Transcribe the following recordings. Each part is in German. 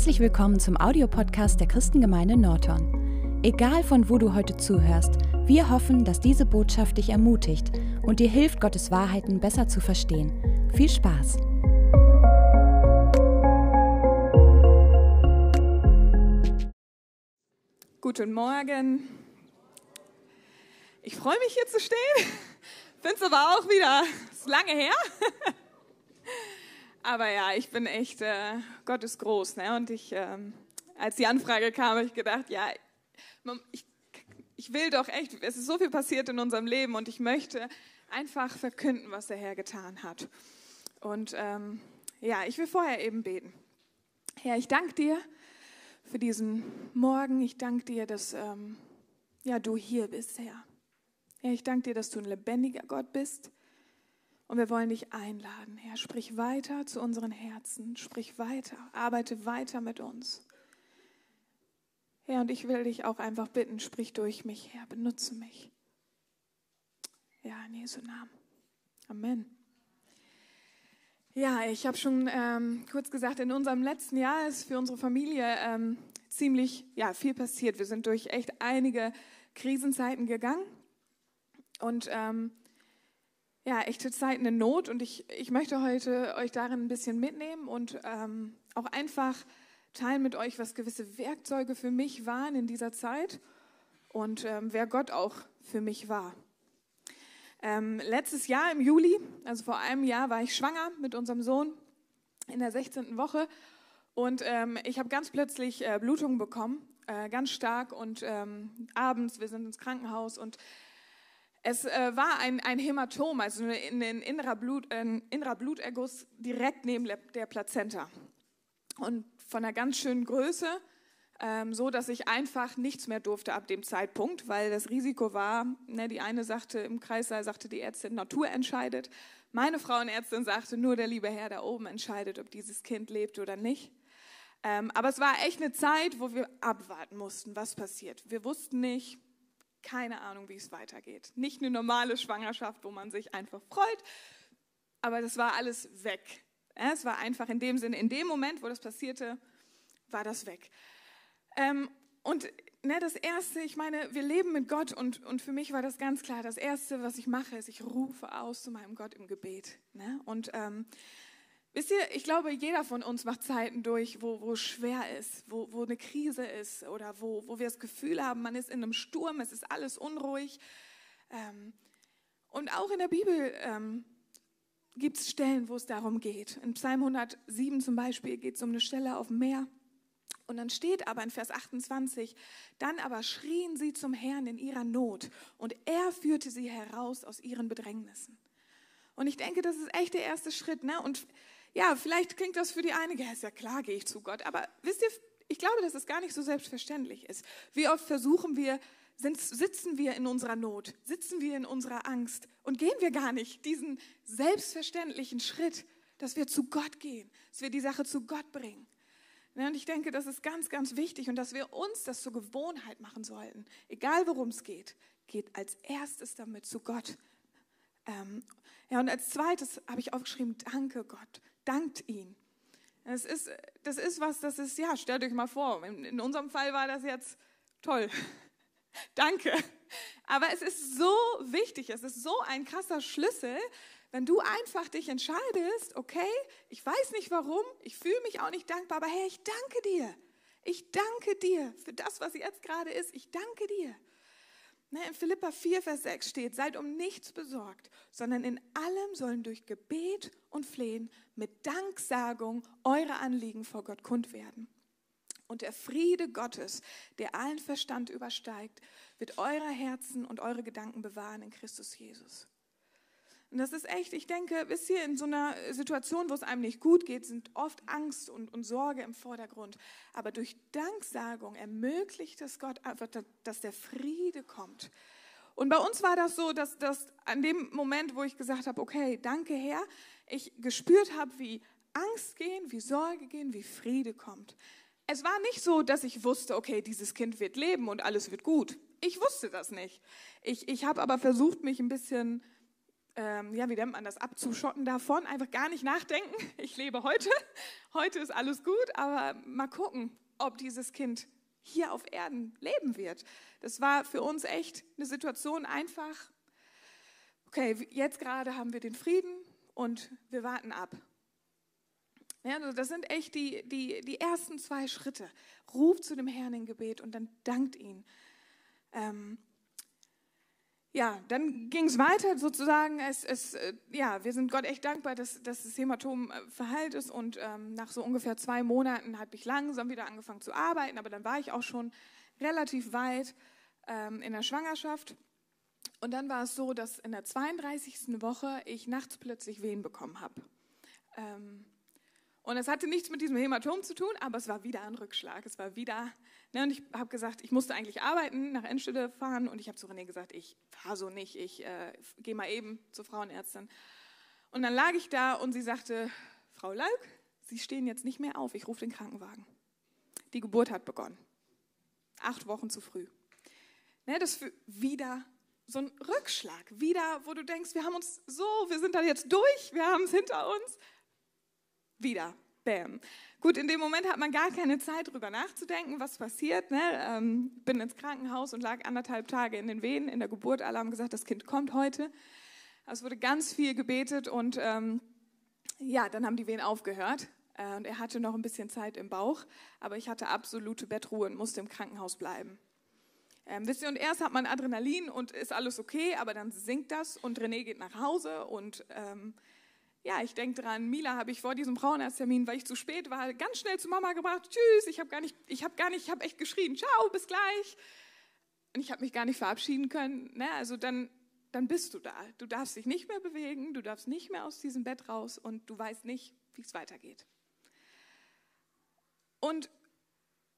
Herzlich willkommen zum Audiopodcast der Christengemeinde Norton. Egal von wo du heute zuhörst, wir hoffen, dass diese Botschaft dich ermutigt und dir hilft, Gottes Wahrheiten besser zu verstehen. Viel Spaß! Guten Morgen. Ich freue mich hier zu stehen. Finde es aber auch wieder, ist lange her. Aber ja, ich bin echt, äh, Gott ist groß. Ne? Und ich, ähm, als die Anfrage kam, habe ich gedacht, ja, ich, ich will doch echt, es ist so viel passiert in unserem Leben und ich möchte einfach verkünden, was der Herr getan hat. Und ähm, ja, ich will vorher eben beten. Herr, ich danke dir für diesen Morgen. Ich danke dir, dass ähm, ja, du hier bist, Herr. Herr, ich danke dir, dass du ein lebendiger Gott bist und wir wollen dich einladen, Herr. Sprich weiter zu unseren Herzen. Sprich weiter. Arbeite weiter mit uns. Herr, und ich will dich auch einfach bitten, sprich durch mich, Herr. Benutze mich. Ja, in Jesu Namen. Amen. Ja, ich habe schon ähm, kurz gesagt, in unserem letzten Jahr ist für unsere Familie ähm, ziemlich ja, viel passiert. Wir sind durch echt einige Krisenzeiten gegangen. Und ähm, ja, echte Zeiten in Not und ich, ich möchte heute euch darin ein bisschen mitnehmen und ähm, auch einfach teilen mit euch, was gewisse Werkzeuge für mich waren in dieser Zeit und ähm, wer Gott auch für mich war. Ähm, letztes Jahr im Juli, also vor einem Jahr, war ich schwanger mit unserem Sohn in der 16. Woche und ähm, ich habe ganz plötzlich äh, Blutungen bekommen, äh, ganz stark und ähm, abends, wir sind ins Krankenhaus und es äh, war ein, ein Hämatom, also ein, ein, innerer Blut, ein innerer Bluterguss direkt neben der Plazenta. Und von einer ganz schönen Größe, ähm, so dass ich einfach nichts mehr durfte ab dem Zeitpunkt, weil das Risiko war, ne, die eine sagte im Kreissaal, sagte die Ärztin, Natur entscheidet. Meine Frauenärztin sagte, nur der liebe Herr da oben entscheidet, ob dieses Kind lebt oder nicht. Ähm, aber es war echt eine Zeit, wo wir abwarten mussten, was passiert. Wir wussten nicht, keine Ahnung, wie es weitergeht. Nicht eine normale Schwangerschaft, wo man sich einfach freut, aber das war alles weg. Es war einfach in dem Sinne, in dem Moment, wo das passierte, war das weg. Ähm, und ne, das Erste, ich meine, wir leben mit Gott und, und für mich war das ganz klar, das Erste, was ich mache, ist, ich rufe aus zu meinem Gott im Gebet. Ne? Und ähm, Wisst ihr, ich glaube, jeder von uns macht Zeiten durch, wo, wo schwer ist, wo, wo eine Krise ist oder wo, wo wir das Gefühl haben, man ist in einem Sturm, es ist alles unruhig. Ähm, und auch in der Bibel ähm, gibt es Stellen, wo es darum geht. In Psalm 107 zum Beispiel geht es um eine Stelle auf dem Meer. Und dann steht aber in Vers 28, dann aber schrien sie zum Herrn in ihrer Not und er führte sie heraus aus ihren Bedrängnissen. Und ich denke, das ist echt der erste Schritt. Ne? Und ja, vielleicht klingt das für die einige, ja, ist ja klar, gehe ich zu Gott. Aber wisst ihr, ich glaube, dass es gar nicht so selbstverständlich ist. Wie oft versuchen wir, sitzen wir in unserer Not, sitzen wir in unserer Angst und gehen wir gar nicht diesen selbstverständlichen Schritt, dass wir zu Gott gehen, dass wir die Sache zu Gott bringen. Und ich denke, das ist ganz, ganz wichtig und dass wir uns das zur Gewohnheit machen sollten. Egal worum es geht, geht als erstes damit zu Gott. Ähm, ja, und als zweites habe ich aufgeschrieben, danke Gott dankt ihn. Das ist, das ist was, das ist, ja, stellt euch mal vor, in, in unserem Fall war das jetzt toll. Danke. Aber es ist so wichtig, es ist so ein krasser Schlüssel, wenn du einfach dich entscheidest, okay, ich weiß nicht warum, ich fühle mich auch nicht dankbar, aber hey, ich danke dir. Ich danke dir für das, was jetzt gerade ist. Ich danke dir. Ne, in Philippa 4, Vers 6 steht, seid um nichts besorgt, sondern in allem sollen durch Gebet und Flehen mit Danksagung eure Anliegen vor Gott kund werden. Und der Friede Gottes, der allen Verstand übersteigt, wird eure Herzen und eure Gedanken bewahren in Christus Jesus. Und das ist echt, ich denke, wisst ihr, in so einer Situation, wo es einem nicht gut geht, sind oft Angst und, und Sorge im Vordergrund. Aber durch Danksagung ermöglicht es Gott einfach, dass der Friede kommt. Und bei uns war das so, dass, dass an dem Moment, wo ich gesagt habe, okay, danke Herr, ich gespürt habe, wie Angst gehen, wie Sorge gehen, wie Friede kommt. Es war nicht so, dass ich wusste, okay, dieses Kind wird leben und alles wird gut. Ich wusste das nicht. Ich, ich habe aber versucht, mich ein bisschen ähm, ja, wie nennt man das, abzuschotten davon, einfach gar nicht nachdenken. Ich lebe heute, heute ist alles gut, aber mal gucken, ob dieses Kind hier auf Erden leben wird. Das war für uns echt eine Situation einfach, okay, jetzt gerade haben wir den Frieden und wir warten ab. Ja, also das sind echt die, die, die ersten zwei Schritte. Ruft zu dem Herrn in Gebet und dann dankt ihn. Ähm, ja, dann ging es weiter sozusagen. Es, es, äh, ja, wir sind Gott echt dankbar, dass, dass das Hämatom äh, verheilt ist. Und ähm, nach so ungefähr zwei Monaten habe ich langsam wieder angefangen zu arbeiten. Aber dann war ich auch schon relativ weit ähm, in der Schwangerschaft. Und dann war es so, dass in der 32. Woche ich nachts plötzlich Wehen bekommen habe. Ähm, und es hatte nichts mit diesem Hämatom zu tun, aber es war wieder ein Rückschlag. Es war wieder, ne, und ich habe gesagt, ich musste eigentlich arbeiten, nach Endstelle fahren. Und ich habe zu René gesagt, ich fahre so nicht, ich äh, gehe mal eben zur Frauenärztin. Und dann lag ich da und sie sagte, Frau Lauk, Sie stehen jetzt nicht mehr auf, ich rufe den Krankenwagen. Die Geburt hat begonnen. Acht Wochen zu früh. Ne, das ist wieder so ein Rückschlag. Wieder, wo du denkst, wir haben uns so, wir sind da jetzt durch, wir haben es hinter uns wieder. Bam. Gut, in dem Moment hat man gar keine Zeit, darüber nachzudenken, was passiert. Ne? Ähm, bin ins Krankenhaus und lag anderthalb Tage in den Wehen in der Geburt. Alle haben gesagt, das Kind kommt heute. Es wurde ganz viel gebetet und ähm, ja, dann haben die Wehen aufgehört. Äh, und er hatte noch ein bisschen Zeit im Bauch, aber ich hatte absolute Bettruhe und musste im Krankenhaus bleiben. Ähm, wisst ihr, und erst hat man Adrenalin und ist alles okay, aber dann sinkt das und René geht nach Hause und ähm, ja, ich denke dran, Mila habe ich vor diesem Frauenarzttermin, weil ich zu spät war, ganz schnell zu Mama gebracht. Tschüss, ich habe gar nicht, ich habe gar nicht, ich habe echt geschrien. Ciao, bis gleich. Und ich habe mich gar nicht verabschieden können. Ne? Also dann, dann bist du da. Du darfst dich nicht mehr bewegen, du darfst nicht mehr aus diesem Bett raus und du weißt nicht, wie es weitergeht. Und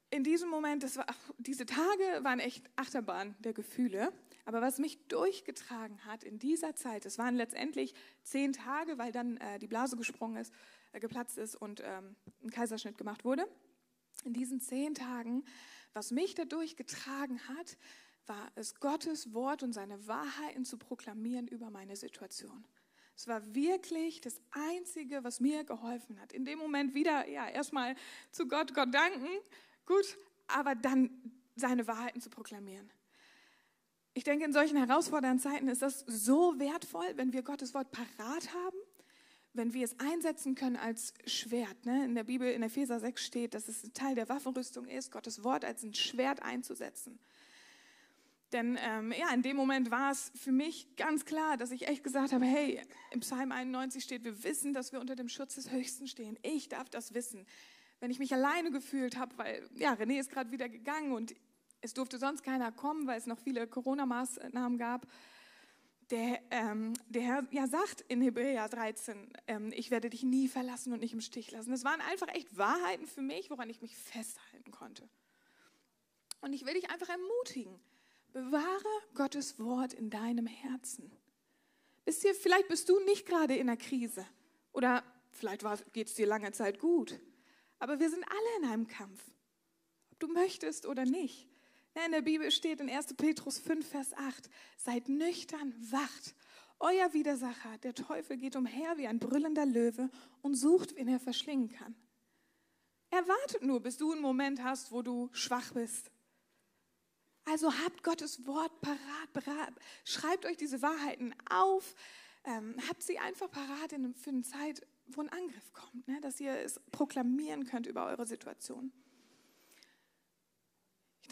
in diesem Moment, war, diese Tage waren echt Achterbahn der Gefühle. Aber was mich durchgetragen hat in dieser Zeit, es waren letztendlich zehn Tage, weil dann äh, die Blase gesprungen ist, äh, geplatzt ist und ähm, ein Kaiserschnitt gemacht wurde. In diesen zehn Tagen, was mich dadurch getragen hat, war es Gottes Wort und seine Wahrheiten zu proklamieren über meine Situation. Es war wirklich das Einzige, was mir geholfen hat. In dem Moment wieder, ja, erstmal zu Gott, Gott danken, gut, aber dann seine Wahrheiten zu proklamieren. Ich denke, in solchen herausfordernden Zeiten ist das so wertvoll, wenn wir Gottes Wort parat haben, wenn wir es einsetzen können als Schwert. Ne? In der Bibel, in Epheser 6 steht, dass es ein Teil der Waffenrüstung ist, Gottes Wort als ein Schwert einzusetzen. Denn ähm, ja, in dem Moment war es für mich ganz klar, dass ich echt gesagt habe, hey, im Psalm 91 steht, wir wissen, dass wir unter dem Schutz des Höchsten stehen. Ich darf das wissen. Wenn ich mich alleine gefühlt habe, weil ja, René ist gerade wieder gegangen und es durfte sonst keiner kommen, weil es noch viele Corona-Maßnahmen gab. Der, ähm, der Herr ja, sagt in Hebräer 13, ähm, ich werde dich nie verlassen und nicht im Stich lassen. Das waren einfach echt Wahrheiten für mich, woran ich mich festhalten konnte. Und ich will dich einfach ermutigen, bewahre Gottes Wort in deinem Herzen. Wisst ihr, vielleicht bist du nicht gerade in einer Krise oder vielleicht geht es dir lange Zeit gut, aber wir sind alle in einem Kampf, ob du möchtest oder nicht. In der Bibel steht in 1. Petrus 5, Vers 8, seid nüchtern, wacht. Euer Widersacher, der Teufel, geht umher wie ein brüllender Löwe und sucht, wen er verschlingen kann. Er wartet nur, bis du einen Moment hast, wo du schwach bist. Also habt Gottes Wort parat, parat. schreibt euch diese Wahrheiten auf, ähm, habt sie einfach parat in, für eine Zeit, wo ein Angriff kommt, ne? dass ihr es proklamieren könnt über eure Situation.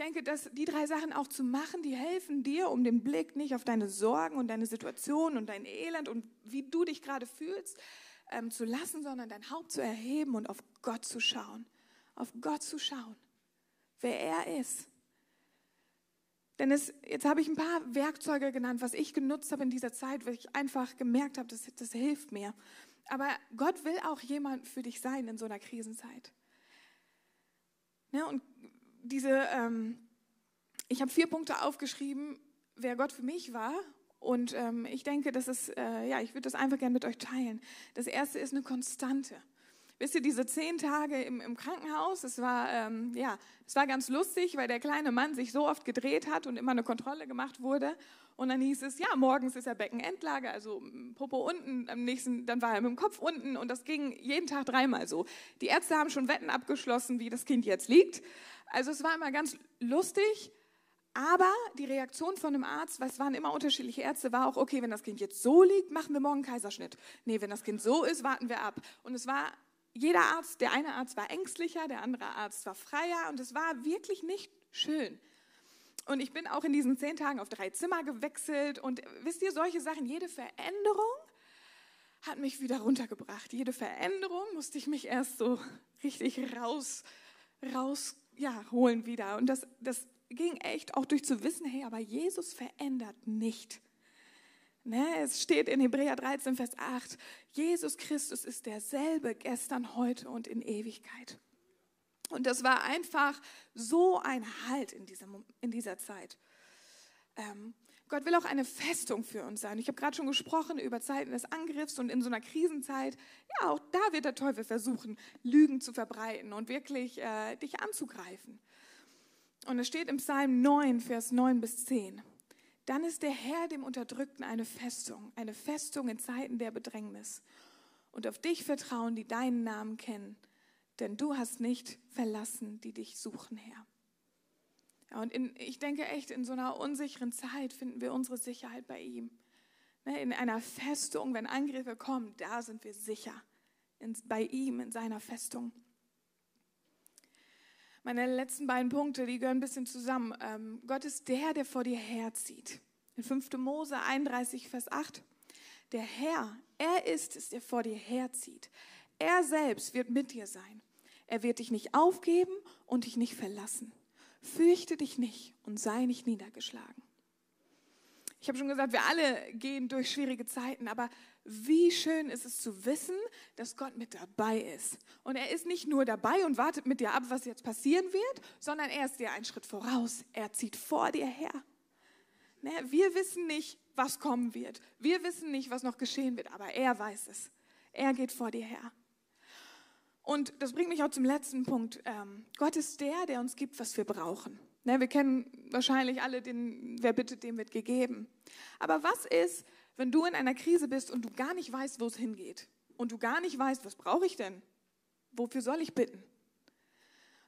Denke, dass die drei Sachen auch zu machen, die helfen dir, um den Blick nicht auf deine Sorgen und deine Situation und dein Elend und wie du dich gerade fühlst ähm, zu lassen, sondern dein Haupt zu erheben und auf Gott zu schauen. Auf Gott zu schauen, wer er ist. Denn es, jetzt habe ich ein paar Werkzeuge genannt, was ich genutzt habe in dieser Zeit, weil ich einfach gemerkt habe, das, das hilft mir. Aber Gott will auch jemand für dich sein in so einer Krisenzeit. Ne, und diese, ähm, ich habe vier Punkte aufgeschrieben, wer Gott für mich war. Und ähm, ich denke, das ist, äh, ja, ich würde das einfach gerne mit euch teilen. Das erste ist eine Konstante. Wisst ihr, diese zehn Tage im, im Krankenhaus, es war, ähm, ja, es war ganz lustig, weil der kleine Mann sich so oft gedreht hat und immer eine Kontrolle gemacht wurde. Und dann hieß es, ja, morgens ist er Beckenendlage, also Popo unten, am nächsten, dann war er mit dem Kopf unten und das ging jeden Tag dreimal so. Die Ärzte haben schon Wetten abgeschlossen, wie das Kind jetzt liegt. Also es war immer ganz lustig, aber die Reaktion von dem Arzt, weil es waren immer unterschiedliche Ärzte, war auch, okay, wenn das Kind jetzt so liegt, machen wir morgen einen Kaiserschnitt. Nee, wenn das Kind so ist, warten wir ab. Und es war jeder Arzt, der eine Arzt war ängstlicher, der andere Arzt war freier und es war wirklich nicht schön. Und ich bin auch in diesen zehn Tagen auf drei Zimmer gewechselt und wisst ihr, solche Sachen, jede Veränderung hat mich wieder runtergebracht. Jede Veränderung musste ich mich erst so richtig raus, raus, ja, holen wieder. Und das, das ging echt auch durch zu wissen, hey, aber Jesus verändert nicht. Ne, es steht in Hebräer 13, Vers 8, Jesus Christus ist derselbe gestern, heute und in Ewigkeit. Und das war einfach so ein Halt in dieser, in dieser Zeit. Ähm, Gott will auch eine Festung für uns sein. Ich habe gerade schon gesprochen über Zeiten des Angriffs und in so einer Krisenzeit, ja, auch da wird der Teufel versuchen, Lügen zu verbreiten und wirklich äh, dich anzugreifen. Und es steht im Psalm 9, Vers 9 bis 10. Dann ist der Herr dem Unterdrückten eine Festung, eine Festung in Zeiten der Bedrängnis. Und auf dich vertrauen, die deinen Namen kennen, denn du hast nicht verlassen, die dich suchen, Herr. Ja, und in, ich denke echt, in so einer unsicheren Zeit finden wir unsere Sicherheit bei ihm. Ne, in einer Festung, wenn Angriffe kommen, da sind wir sicher. In, bei ihm, in seiner Festung. Meine letzten beiden Punkte, die gehören ein bisschen zusammen. Ähm, Gott ist der, der vor dir herzieht. In 5. Mose 31, Vers 8. Der Herr, er ist es, der vor dir herzieht. Er selbst wird mit dir sein. Er wird dich nicht aufgeben und dich nicht verlassen. Fürchte dich nicht und sei nicht niedergeschlagen. Ich habe schon gesagt, wir alle gehen durch schwierige Zeiten, aber wie schön ist es zu wissen, dass Gott mit dabei ist. Und er ist nicht nur dabei und wartet mit dir ab, was jetzt passieren wird, sondern er ist dir einen Schritt voraus. Er zieht vor dir her. Ne, wir wissen nicht, was kommen wird. Wir wissen nicht, was noch geschehen wird, aber er weiß es. Er geht vor dir her. Und das bringt mich auch zum letzten Punkt. Ähm, Gott ist der, der uns gibt, was wir brauchen. Ne, wir kennen wahrscheinlich alle den, wer bittet, dem wird gegeben. Aber was ist, wenn du in einer Krise bist und du gar nicht weißt, wo es hingeht? Und du gar nicht weißt, was brauche ich denn? Wofür soll ich bitten?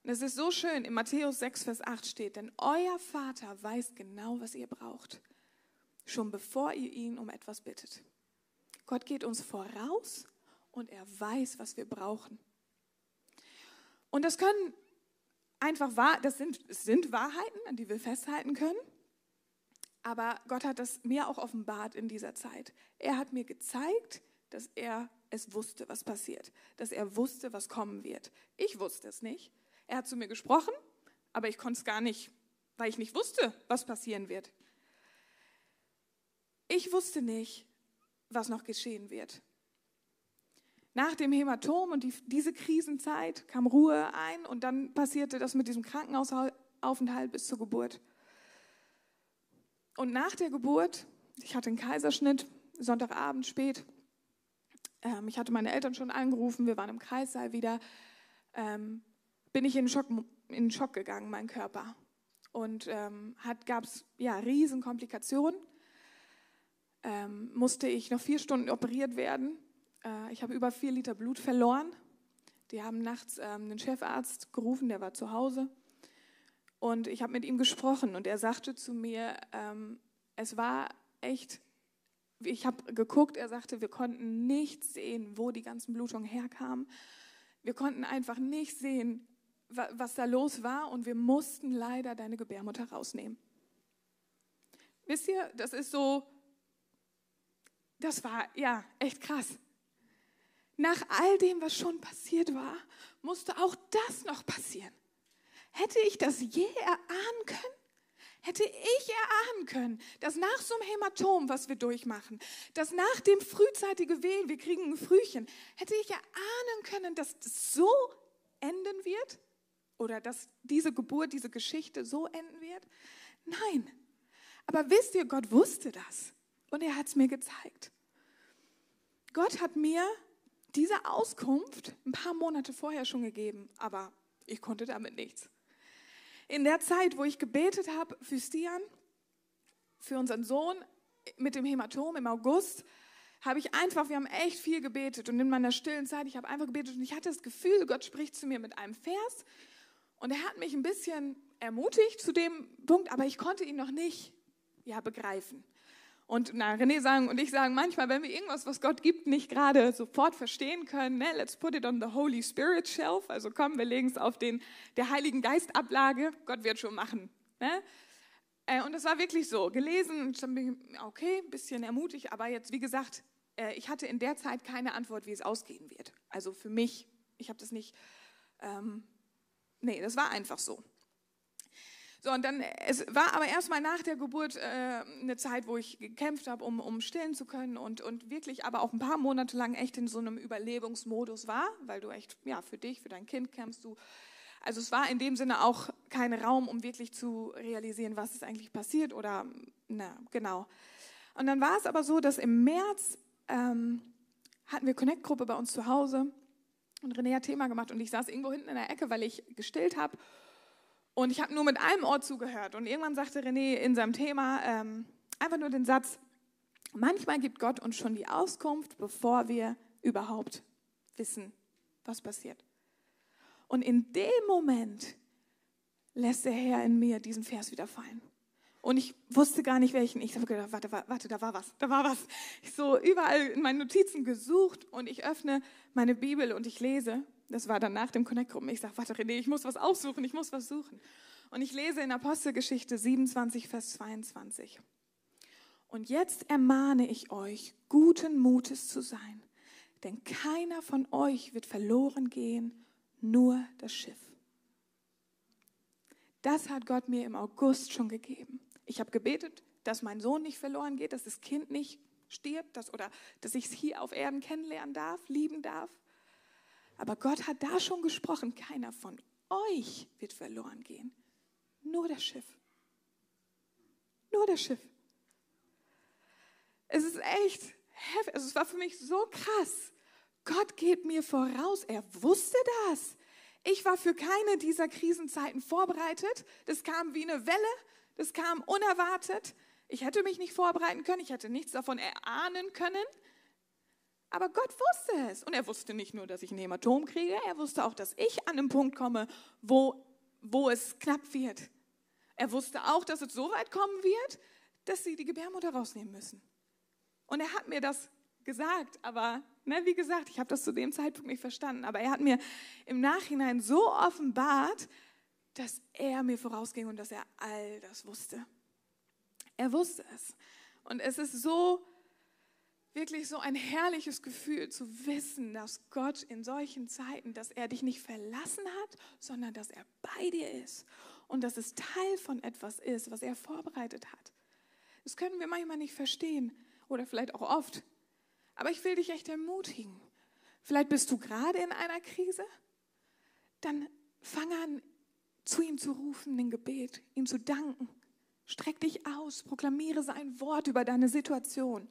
Und es ist so schön, in Matthäus 6, Vers 8 steht, denn euer Vater weiß genau, was ihr braucht, schon bevor ihr ihn um etwas bittet. Gott geht uns voraus und er weiß, was wir brauchen. Und das können einfach wahr, das sind, sind Wahrheiten, an die wir festhalten können. Aber Gott hat das mir auch offenbart in dieser Zeit. Er hat mir gezeigt, dass er es wusste, was passiert, dass er wusste, was kommen wird. Ich wusste es nicht. Er hat zu mir gesprochen, aber ich konnte es gar nicht, weil ich nicht wusste, was passieren wird. Ich wusste nicht, was noch geschehen wird. Nach dem Hämatom und die, diese Krisenzeit kam Ruhe ein und dann passierte das mit diesem Krankenhausaufenthalt bis zur Geburt. Und nach der Geburt, ich hatte einen Kaiserschnitt, Sonntagabend spät, ähm, ich hatte meine Eltern schon angerufen, wir waren im Kreissaal wieder, ähm, bin ich in Schock, in Schock gegangen, mein Körper. Und ähm, gab es ja, riesen. Ähm, musste ich noch vier Stunden operiert werden äh, ich habe über vier Liter Blut verloren. Die haben nachts ähm, den Chefarzt gerufen, der war zu Hause. Und ich habe mit ihm gesprochen und er sagte zu mir, ähm, es war echt, ich habe geguckt, er sagte, wir konnten nicht sehen, wo die ganzen Blutungen herkamen. Wir konnten einfach nicht sehen, was da los war und wir mussten leider deine Gebärmutter rausnehmen. Wisst ihr, das ist so, das war ja echt krass. Nach all dem, was schon passiert war, musste auch das noch passieren. Hätte ich das je erahnen können? Hätte ich erahnen können, dass nach so einem Hämatom, was wir durchmachen, dass nach dem frühzeitigen Wehen, wir kriegen ein Frühchen, hätte ich erahnen können, dass das so enden wird? Oder dass diese Geburt, diese Geschichte so enden wird? Nein. Aber wisst ihr, Gott wusste das. Und er hat es mir gezeigt. Gott hat mir diese Auskunft ein paar Monate vorher schon gegeben, aber ich konnte damit nichts. In der Zeit, wo ich gebetet habe für Stian, für unseren Sohn mit dem Hämatom im August, habe ich einfach, wir haben echt viel gebetet und in meiner stillen Zeit, ich habe einfach gebetet und ich hatte das Gefühl, Gott spricht zu mir mit einem Vers und er hat mich ein bisschen ermutigt zu dem Punkt, aber ich konnte ihn noch nicht ja, begreifen. Und na, René sagen und ich sagen manchmal, wenn wir irgendwas, was Gott gibt, nicht gerade sofort verstehen können, ne, let's put it on the Holy Spirit Shelf. Also komm, wir legen es auf den der Heiligen Geist Ablage. Gott wird schon machen. Ne? Äh, und das war wirklich so. Gelesen, okay, ein bisschen ermutigt, aber jetzt, wie gesagt, äh, ich hatte in der Zeit keine Antwort, wie es ausgehen wird. Also für mich, ich habe das nicht, ähm, nee, das war einfach so. So, und dann, es war aber erstmal nach der Geburt äh, eine Zeit, wo ich gekämpft habe, um, um stillen zu können und, und wirklich aber auch ein paar Monate lang echt in so einem Überlebensmodus war, weil du echt, ja, für dich, für dein Kind kämpfst du. Also es war in dem Sinne auch kein Raum, um wirklich zu realisieren, was ist eigentlich passiert oder, na, genau. Und dann war es aber so, dass im März ähm, hatten wir Connect-Gruppe bei uns zu Hause und René hat Thema gemacht und ich saß irgendwo hinten in der Ecke, weil ich gestillt habe und ich habe nur mit einem Ohr zugehört. Und irgendwann sagte René in seinem Thema ähm, einfach nur den Satz, manchmal gibt Gott uns schon die Auskunft, bevor wir überhaupt wissen, was passiert. Und in dem Moment lässt der Herr in mir diesen Vers wieder fallen. Und ich wusste gar nicht welchen. Ich habe gedacht, warte, warte, da war was, da war was. Ich so überall in meinen Notizen gesucht und ich öffne meine Bibel und ich lese das war dann nach dem Connect-Gruppen. Ich sage, warte René, ich muss was aufsuchen, ich muss was suchen. Und ich lese in Apostelgeschichte 27, Vers 22. Und jetzt ermahne ich euch, guten Mutes zu sein, denn keiner von euch wird verloren gehen, nur das Schiff. Das hat Gott mir im August schon gegeben. Ich habe gebetet, dass mein Sohn nicht verloren geht, dass das Kind nicht stirbt, dass, oder dass ich es hier auf Erden kennenlernen darf, lieben darf. Aber Gott hat da schon gesprochen, keiner von euch wird verloren gehen. Nur das Schiff. Nur das Schiff. Es ist echt heftig. Also es war für mich so krass. Gott geht mir voraus. Er wusste das. Ich war für keine dieser Krisenzeiten vorbereitet. Das kam wie eine Welle. Das kam unerwartet. Ich hätte mich nicht vorbereiten können. Ich hätte nichts davon erahnen können. Aber Gott wusste es. Und er wusste nicht nur, dass ich ein Hämatom kriege, er wusste auch, dass ich an einen Punkt komme, wo, wo es knapp wird. Er wusste auch, dass es so weit kommen wird, dass sie die Gebärmutter rausnehmen müssen. Und er hat mir das gesagt, aber ne, wie gesagt, ich habe das zu dem Zeitpunkt nicht verstanden, aber er hat mir im Nachhinein so offenbart, dass er mir vorausging und dass er all das wusste. Er wusste es. Und es ist so wirklich so ein herrliches Gefühl zu wissen, dass Gott in solchen Zeiten, dass er dich nicht verlassen hat, sondern dass er bei dir ist und dass es Teil von etwas ist, was er vorbereitet hat. Das können wir manchmal nicht verstehen oder vielleicht auch oft. Aber ich will dich echt ermutigen. Vielleicht bist du gerade in einer Krise. Dann fang an, zu ihm zu rufen in Gebet, ihm zu danken. Streck dich aus, proklamiere sein Wort über deine Situation.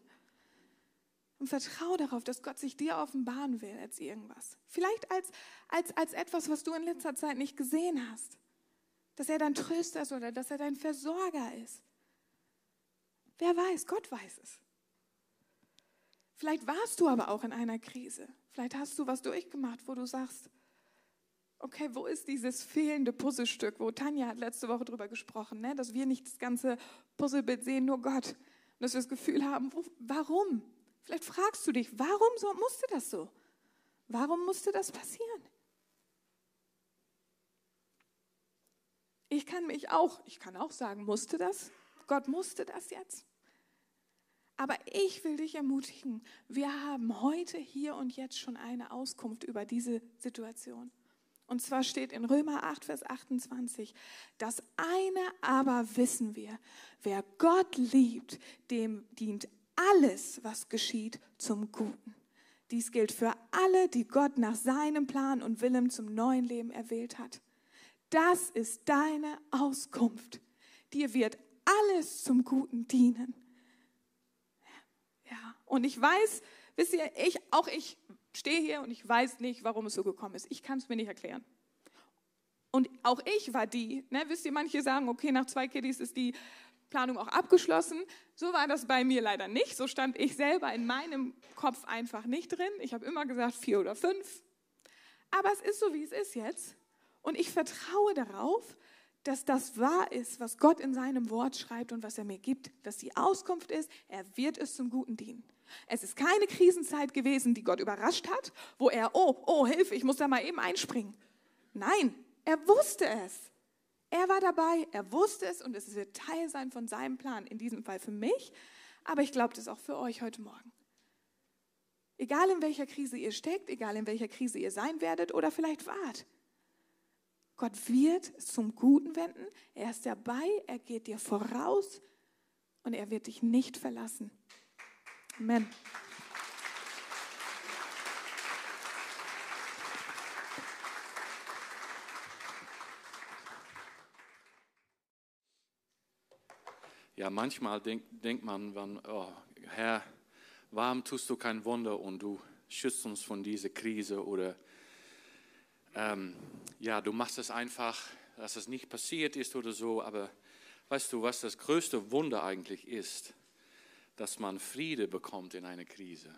Und vertraue darauf, dass Gott sich dir offenbaren will als irgendwas. Vielleicht als, als, als etwas, was du in letzter Zeit nicht gesehen hast. Dass er dein Tröster ist oder dass er dein Versorger ist. Wer weiß, Gott weiß es. Vielleicht warst du aber auch in einer Krise. Vielleicht hast du was durchgemacht, wo du sagst, okay, wo ist dieses fehlende Puzzlestück, wo Tanja hat letzte Woche drüber gesprochen, ne? dass wir nicht das ganze Puzzlebild sehen, nur Gott. Und dass wir das Gefühl haben, wo, warum? Vielleicht fragst du dich, warum so, musste das so? Warum musste das passieren? Ich kann mich auch, ich kann auch sagen, musste das? Gott musste das jetzt? Aber ich will dich ermutigen, wir haben heute, hier und jetzt schon eine Auskunft über diese Situation. Und zwar steht in Römer 8, Vers 28, das eine aber wissen wir, wer Gott liebt, dem dient alles, was geschieht, zum Guten. Dies gilt für alle, die Gott nach seinem Plan und Willen zum neuen Leben erwählt hat. Das ist deine Auskunft. Dir wird alles zum Guten dienen. Ja, und ich weiß, wisst ihr, ich, auch ich stehe hier und ich weiß nicht, warum es so gekommen ist. Ich kann es mir nicht erklären. Und auch ich war die, ne, wisst ihr, manche sagen, okay, nach zwei Kiddies ist die Planung auch abgeschlossen. So war das bei mir leider nicht. So stand ich selber in meinem Kopf einfach nicht drin. Ich habe immer gesagt vier oder fünf. Aber es ist so, wie es ist jetzt. Und ich vertraue darauf, dass das wahr ist, was Gott in seinem Wort schreibt und was er mir gibt, dass die Auskunft ist, er wird es zum Guten dienen. Es ist keine Krisenzeit gewesen, die Gott überrascht hat, wo er, oh, oh, Hilfe, ich muss da mal eben einspringen. Nein, er wusste es. Er war dabei, er wusste es und es wird Teil sein von seinem Plan, in diesem Fall für mich, aber ich glaube das auch für euch heute Morgen. Egal in welcher Krise ihr steckt, egal in welcher Krise ihr sein werdet oder vielleicht wart, Gott wird zum Guten wenden. Er ist dabei, er geht dir voraus und er wird dich nicht verlassen. Amen. Ja, manchmal denk, denkt man, oh, Herr, warum tust du kein Wunder und du schützt uns von dieser Krise oder ähm, ja, du machst es einfach, dass es nicht passiert ist oder so, aber weißt du, was das größte Wunder eigentlich ist? Dass man Friede bekommt in einer Krise.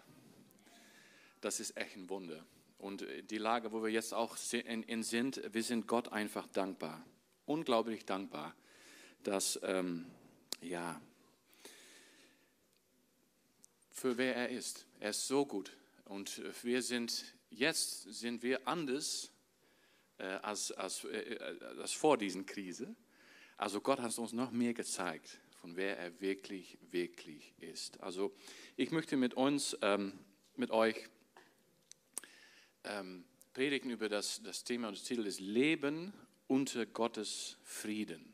Das ist echt ein Wunder. Und die Lage, wo wir jetzt auch in, sind, wir sind Gott einfach dankbar. Unglaublich dankbar, dass, ähm, ja, für wer er ist. Er ist so gut. Und wir sind, jetzt sind wir anders äh, als, als, äh, äh, als vor diesen Krise. Also Gott hat uns noch mehr gezeigt, von wer er wirklich, wirklich ist. Also ich möchte mit uns, ähm, mit euch ähm, predigen über das, das Thema und das Titel ist Leben unter Gottes Frieden.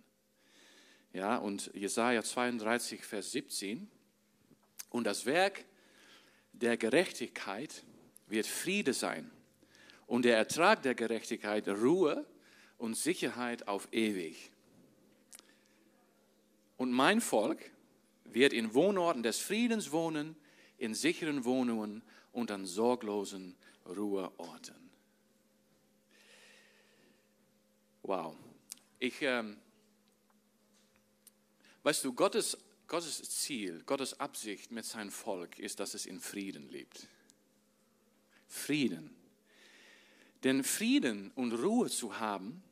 Ja, und Jesaja 32, Vers 17. Und das Werk der Gerechtigkeit wird Friede sein und der Ertrag der Gerechtigkeit Ruhe und Sicherheit auf ewig. Und mein Volk wird in Wohnorten des Friedens wohnen, in sicheren Wohnungen und an sorglosen Ruheorten. Wow. Ich, ähm, weißt du, Gottes, Gottes Ziel, Gottes Absicht mit seinem Volk ist, dass es in Frieden lebt. Frieden. Denn Frieden und Ruhe zu haben,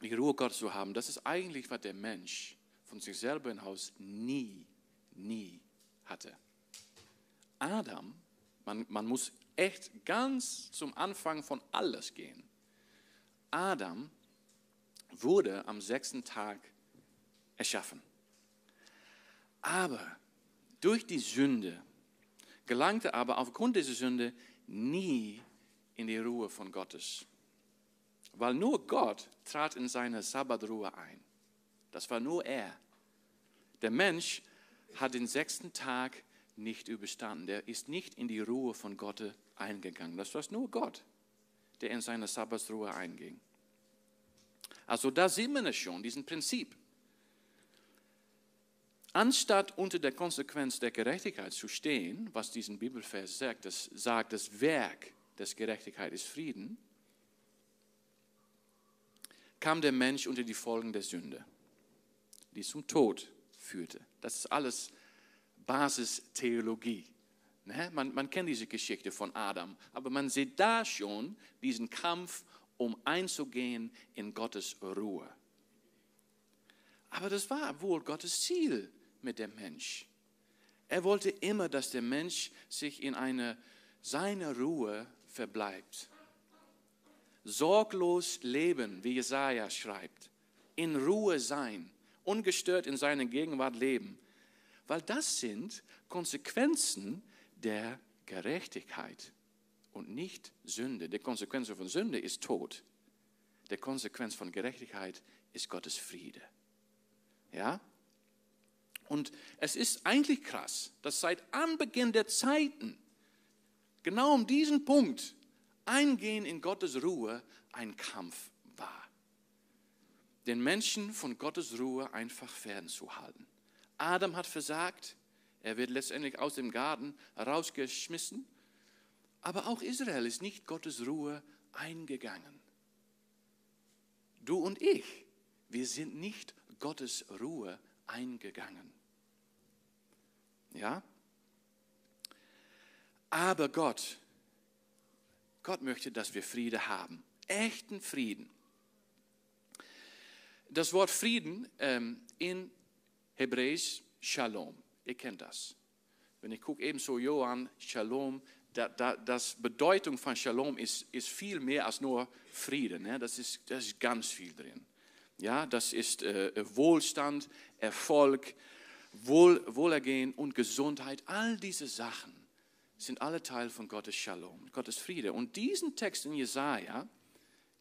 die Ruhe Gottes zu haben, das ist eigentlich, was der Mensch von sich selber im Haus nie, nie hatte. Adam, man, man muss echt ganz zum Anfang von alles gehen. Adam wurde am sechsten Tag erschaffen. Aber durch die Sünde gelangte aber aufgrund dieser Sünde nie in die Ruhe von Gottes. Weil nur Gott trat in seine Sabbatruhe ein. Das war nur er. Der Mensch hat den sechsten Tag nicht überstanden. Der ist nicht in die Ruhe von Gott eingegangen. Das war nur Gott, der in seine Sabbatsruhe einging. Also da sehen wir es schon, diesen Prinzip. Anstatt unter der Konsequenz der Gerechtigkeit zu stehen, was diesen Bibelvers sagt, das sagt, das Werk dass Gerechtigkeit ist Frieden, kam der Mensch unter die Folgen der Sünde, die zum Tod führte. Das ist alles Basistheologie. Ne? Man, man kennt diese Geschichte von Adam, aber man sieht da schon diesen Kampf, um einzugehen in Gottes Ruhe. Aber das war wohl Gottes Ziel mit dem Mensch. Er wollte immer, dass der Mensch sich in eine seine Ruhe verbleibt. Sorglos leben, wie Jesaja schreibt. In Ruhe sein, ungestört in seiner Gegenwart leben. Weil das sind Konsequenzen der Gerechtigkeit und nicht Sünde. Die Konsequenz von Sünde ist Tod. Die Konsequenz von Gerechtigkeit ist Gottes Friede. Ja? Und es ist eigentlich krass, dass seit Anbeginn der Zeiten genau um diesen Punkt, Eingehen in Gottes Ruhe, ein Kampf war. Den Menschen von Gottes Ruhe einfach fernzuhalten. Adam hat versagt, er wird letztendlich aus dem Garten rausgeschmissen Aber auch Israel ist nicht Gottes Ruhe eingegangen. Du und ich, wir sind nicht Gottes Ruhe eingegangen. Ja? Aber Gott, Gott möchte, dass wir Friede haben. Echten Frieden. Das Wort Frieden ähm, in Hebräisch Shalom. Ihr kennt das. Wenn ich gucke ebenso Johann, Shalom, da, da, das Bedeutung von Shalom ist, ist viel mehr als nur Frieden. Ne? Das, ist, das ist ganz viel drin. Ja, das ist äh, Wohlstand, Erfolg, Wohl, Wohlergehen und Gesundheit. All diese Sachen sind alle Teil von Gottes Shalom, Gottes Friede. Und diesen Text in Jesaja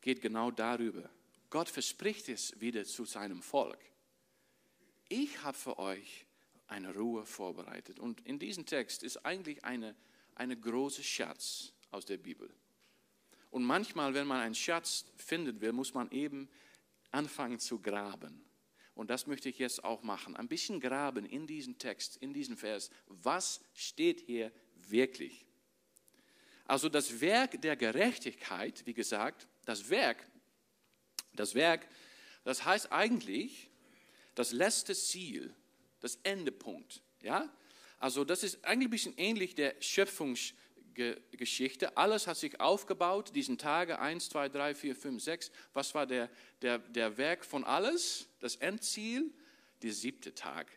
geht genau darüber. Gott verspricht es wieder zu seinem Volk. Ich habe für euch eine Ruhe vorbereitet. Und in diesem Text ist eigentlich eine, eine große Schatz aus der Bibel. Und manchmal, wenn man einen Schatz finden will, muss man eben anfangen zu graben. Und das möchte ich jetzt auch machen. Ein bisschen graben in diesen Text, in diesen Vers. Was steht hier wirklich? Also das Werk der Gerechtigkeit, wie gesagt, das Werk, das Werk, das heißt eigentlich das letzte Ziel das Endepunkt. Ja? Also das ist eigentlich ein bisschen ähnlich der Schöpfungsgeschichte. Alles hat sich aufgebaut, diesen Tage 1, 2, 3, 4, 5, 6. Was war der, der, der Werk von alles? Das Endziel? Der siebte Tag,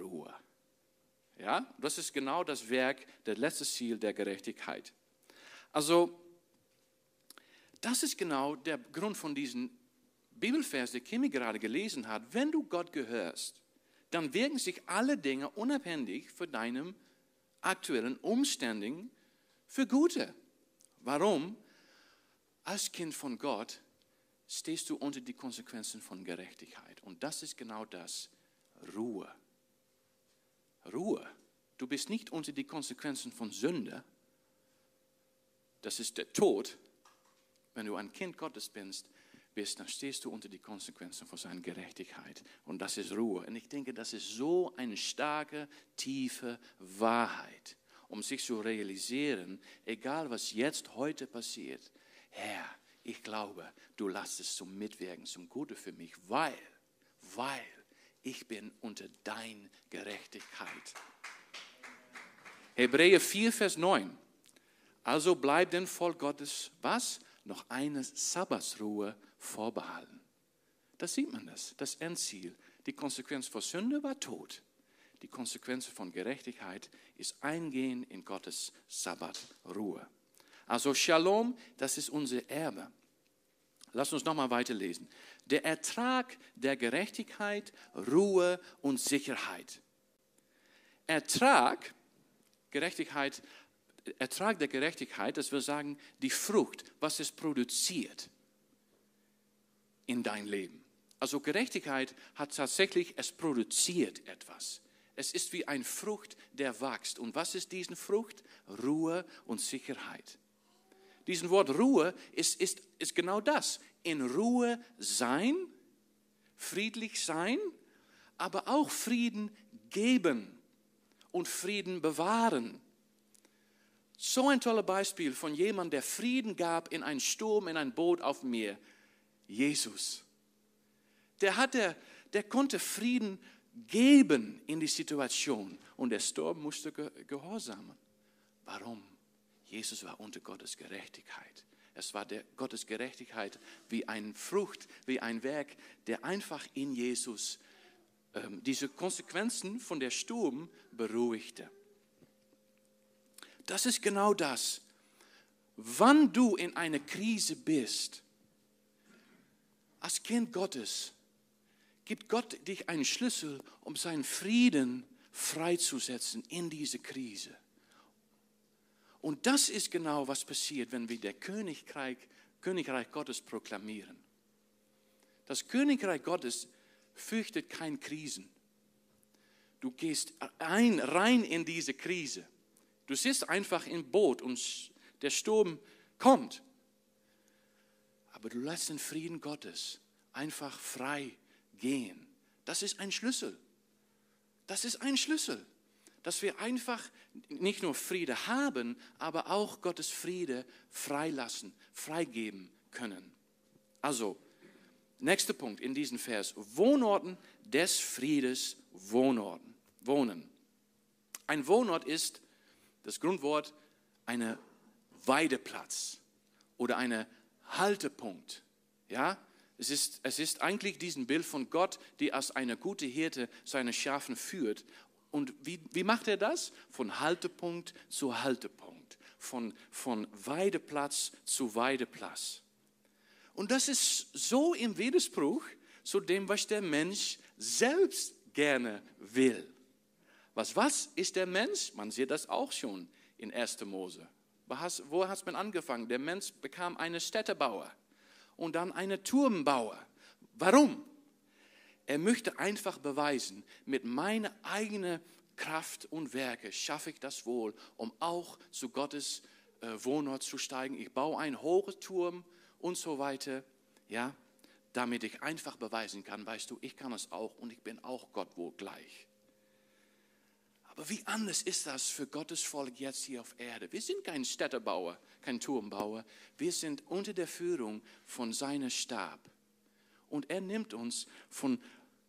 Ruhe. Ja, das ist genau das Werk, das letzte Ziel der Gerechtigkeit. Also, das ist genau der Grund von diesem Bibelvers, den Kimi gerade gelesen hat. Wenn du Gott gehörst, dann wirken sich alle Dinge unabhängig von deinen aktuellen Umständen für Gute. Warum? Als Kind von Gott stehst du unter die Konsequenzen von Gerechtigkeit. Und das ist genau das. Ruhe. Ruhe. Du bist nicht unter die Konsequenzen von Sünde. Das ist der Tod. Wenn du ein Kind Gottes bist, bist, dann stehst du unter die Konsequenzen von seiner Gerechtigkeit. Und das ist Ruhe. Und ich denke, das ist so eine starke, tiefe Wahrheit, um sich zu realisieren, egal was jetzt heute passiert, Herr, ich glaube, du lässt es zum Mitwirken, zum Gute für mich, weil, weil ich bin unter dein Gerechtigkeit. Hebräer 4, Vers 9. Also bleibt denn voll Gottes, was? Noch eine Sabbatsruhe vorbehalten. Da sieht man das, das Endziel. Die Konsequenz von Sünde war Tod. Die Konsequenz von Gerechtigkeit ist Eingehen in Gottes Sabbat, Ruhe. Also Shalom, das ist unser Erbe. Lass uns nochmal weiterlesen. Der Ertrag der Gerechtigkeit, Ruhe und Sicherheit. Ertrag, Gerechtigkeit, Ertrag der Gerechtigkeit, das will sagen, die Frucht, was es produziert in dein Leben. Also Gerechtigkeit hat tatsächlich, es produziert etwas. Es ist wie ein Frucht, der wächst. Und was ist diese Frucht? Ruhe und Sicherheit. Diesen Wort Ruhe ist, ist, ist genau das. In Ruhe sein, friedlich sein, aber auch Frieden geben und Frieden bewahren. So ein tolles Beispiel von jemandem, der Frieden gab in einen Sturm, in ein Boot auf dem Meer. Jesus. Der, hatte, der konnte Frieden geben in die Situation und der Sturm musste gehorsamen. Warum? Jesus war unter Gottes Gerechtigkeit. Es war der Gottes Gerechtigkeit wie eine Frucht, wie ein Werk, der einfach in Jesus ähm, diese Konsequenzen von der Sturm beruhigte. Das ist genau das. Wann du in einer Krise bist, als Kind Gottes gibt Gott dich einen Schlüssel, um seinen Frieden freizusetzen in diese Krise. Und das ist genau, was passiert, wenn wir der Königreich, Königreich Gottes proklamieren. Das Königreich Gottes fürchtet keine Krisen. Du gehst ein, rein in diese Krise. Du sitzt einfach im Boot und der Sturm kommt aber du lässt den Frieden Gottes einfach frei gehen. Das ist ein Schlüssel. Das ist ein Schlüssel. dass wir einfach nicht nur Friede haben, aber auch Gottes Friede freilassen, freigeben können. Also, nächster Punkt in diesem Vers. Wohnorten des Friedes, Wohnorten, wohnen. Ein Wohnort ist das Grundwort eine Weideplatz oder eine Haltepunkt. Ja, es ist, es ist eigentlich diesen Bild von Gott, die als eine gute Hirte seine Schafen führt. Und wie, wie macht er das? Von Haltepunkt zu Haltepunkt, von, von Weideplatz zu Weideplatz. Und das ist so im Widerspruch zu dem, was der Mensch selbst gerne will. Was, was ist der Mensch? Man sieht das auch schon in 1. Mose. Wo hat man angefangen? Der Mensch bekam einen Städtebauer und dann einen Turmbauer. Warum? Er möchte einfach beweisen, mit meiner eigenen Kraft und Werke schaffe ich das wohl, um auch zu Gottes äh, Wohnort zu steigen. Ich baue einen hohen Turm und so weiter, ja, damit ich einfach beweisen kann, weißt du, ich kann es auch und ich bin auch Gott wohl gleich. Aber wie anders ist das für Gottes Volk jetzt hier auf Erde? Wir sind kein Städtebauer, kein Turmbauer. Wir sind unter der Führung von seinem Stab. Und er nimmt uns von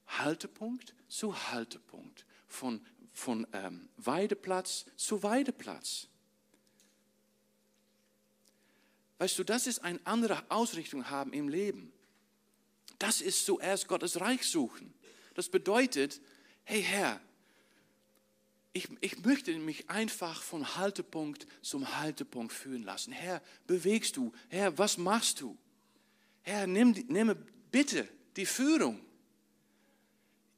Haltepunkt zu Haltepunkt, von, von ähm, Weideplatz zu Weideplatz. Weißt du, das ist eine andere Ausrichtung haben im Leben. Das ist zuerst Gottes Reich suchen. Das bedeutet, hey Herr, ich, ich möchte mich einfach von Haltepunkt zum Haltepunkt führen lassen. Herr, bewegst du? Herr, was machst du? Herr, nimm, nimm bitte die Führung.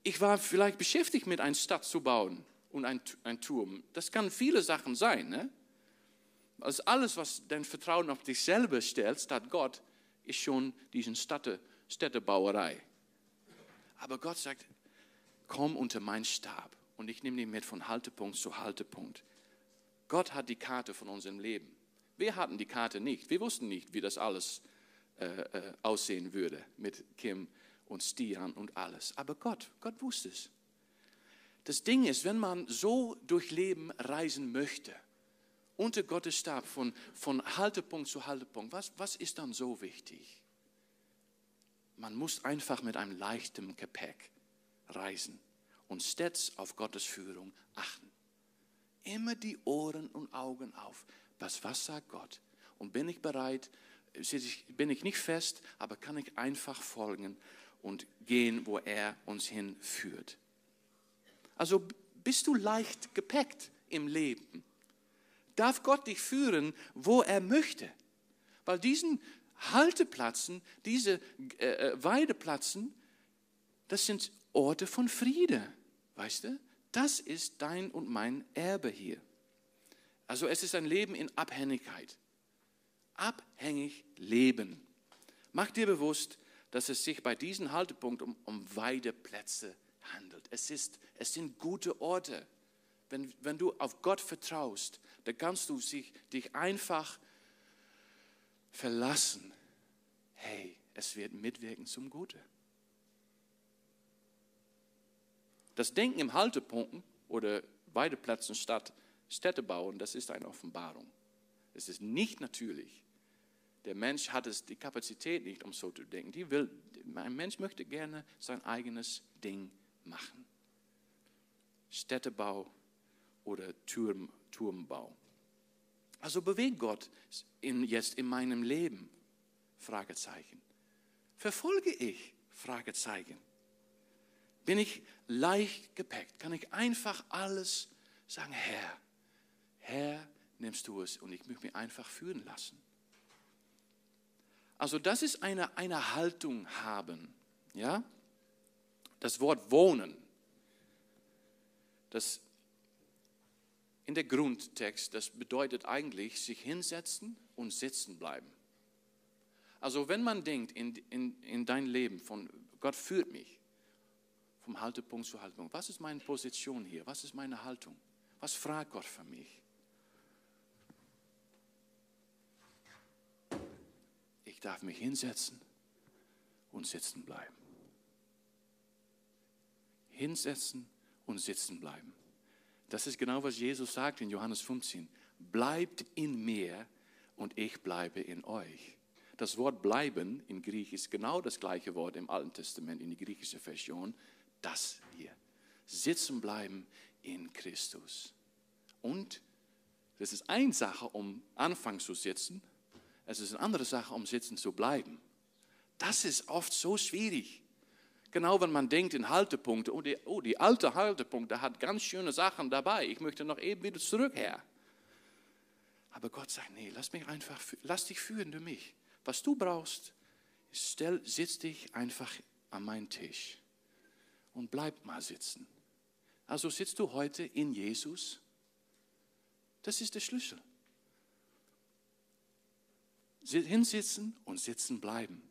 Ich war vielleicht beschäftigt mit einer Stadt zu bauen und ein, ein Turm. Das kann viele Sachen sein. Ne? Also alles, was dein Vertrauen auf dich selber stellt, statt Gott, ist schon diese Städte, Städtebauerei. Aber Gott sagt, komm unter meinen Stab und ich nehme dich mit von Haltepunkt zu Haltepunkt. Gott hat die Karte von unserem Leben. Wir hatten die Karte nicht. Wir wussten nicht, wie das alles äh, äh, aussehen würde mit Kim und Stian und alles. Aber Gott, Gott wusste es. Das Ding ist, wenn man so durch Leben reisen möchte, unter Gottes Stab von, von Haltepunkt zu Haltepunkt, was, was ist dann so wichtig? Man muss einfach mit einem leichten Gepäck reisen und stets auf Gottes Führung achten. Immer die Ohren und Augen auf. Was, was sagt Gott? Und bin ich bereit, bin ich nicht fest, aber kann ich einfach folgen und gehen, wo er uns hinführt. Also bist du leicht gepackt im Leben? Darf Gott dich führen, wo er möchte? Weil diesen Halteplätzen, diese äh, äh Weideplätzen, das sind Orte von Friede. Weißt du? Das ist dein und mein Erbe hier. Also es ist ein Leben in Abhängigkeit. Abhängig leben. Mach dir bewusst, dass es sich bei diesem Haltepunkt um, um Weideplätze handelt. Es, ist, es sind gute Orte. Wenn, wenn du auf Gott vertraust, dann kannst du sich, dich einfach verlassen. Hey, es wird mitwirken zum Guten. Das Denken im Haltepunkten oder Weideplätzen statt Städte bauen, das ist eine Offenbarung. Es ist nicht natürlich. Der Mensch hat es die Kapazität nicht, um so zu denken. Die will, ein Mensch möchte gerne sein eigenes Ding machen. Städtebau oder Turm, Turmbau. Also bewegt Gott in, jetzt in meinem Leben? Fragezeichen. Verfolge ich? Fragezeichen. Bin ich leicht gepackt? Kann ich einfach alles sagen, Herr, Herr, nimmst du es und ich möchte mich einfach führen lassen. Also das ist eine, eine Haltung haben. Ja? Das Wort wohnen, das in der Grundtext, das bedeutet eigentlich sich hinsetzen und sitzen bleiben. Also wenn man denkt in, in, in dein Leben von Gott führt mich, vom Haltepunkt zu Haltepunkt. Was ist meine Position hier? Was ist meine Haltung? Was fragt Gott für mich? Ich darf mich hinsetzen und sitzen bleiben. Hinsetzen und sitzen bleiben. Das ist genau, was Jesus sagt in Johannes 15. Bleibt in mir und ich bleibe in euch. Das Wort bleiben in Griechisch ist genau das gleiche Wort im Alten Testament, in die griechische Version. Das hier. Sitzen bleiben in Christus. Und das ist eine Sache, um anfangen zu sitzen. Es ist eine andere Sache, um sitzen zu bleiben. Das ist oft so schwierig. Genau wenn man denkt in Haltepunkte, oh die, oh, die alte Haltepunkte hat ganz schöne Sachen dabei. Ich möchte noch eben wieder zurück her. Aber Gott sagt, nee, lass mich einfach, lass dich führen durch mich. Was du brauchst, stell, sitz dich einfach an meinen Tisch und bleib mal sitzen. Also sitzt du heute in Jesus? Das ist der Schlüssel. Hinsitzen und sitzen bleiben.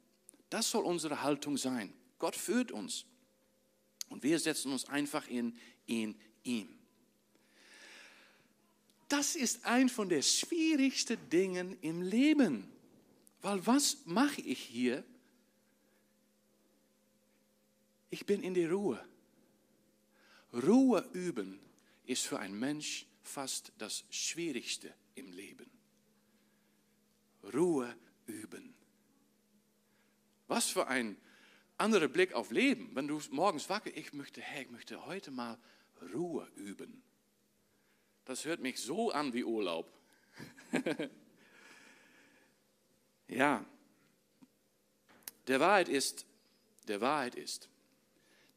Das soll unsere Haltung sein. Gott führt uns. Und wir setzen uns einfach in, in ihm. Das ist ein von den schwierigsten Dingen im Leben. Weil was mache ich hier? Ich bin in der Ruhe. Ruhe üben ist für einen Mensch fast das Schwierigste im Leben. Ruhe üben. Was für ein anderer Blick auf Leben, wenn du morgens wacker, ich möchte, hey, ich möchte heute mal Ruhe üben. Das hört mich so an wie Urlaub. ja, der Wahrheit ist, der Wahrheit ist,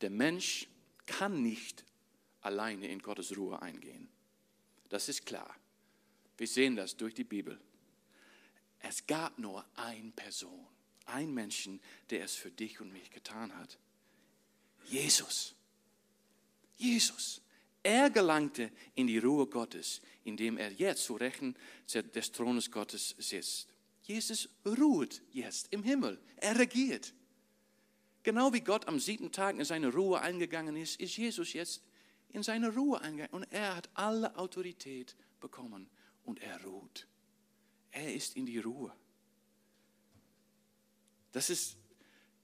der Mensch kann nicht alleine in Gottes Ruhe eingehen. Das ist klar. Wir sehen das durch die Bibel. Es gab nur eine Person, ein Menschen, der es für dich und mich getan hat. Jesus. Jesus. Er gelangte in die Ruhe Gottes, indem er jetzt zu Rechten des Thrones Gottes sitzt. Jesus ruht jetzt im Himmel. Er regiert. Genau wie Gott am siebten Tag in seine Ruhe eingegangen ist, ist Jesus jetzt in seine Ruhe eingegangen. Und er hat alle Autorität bekommen und er ruht. Er ist in die Ruhe. Das ist,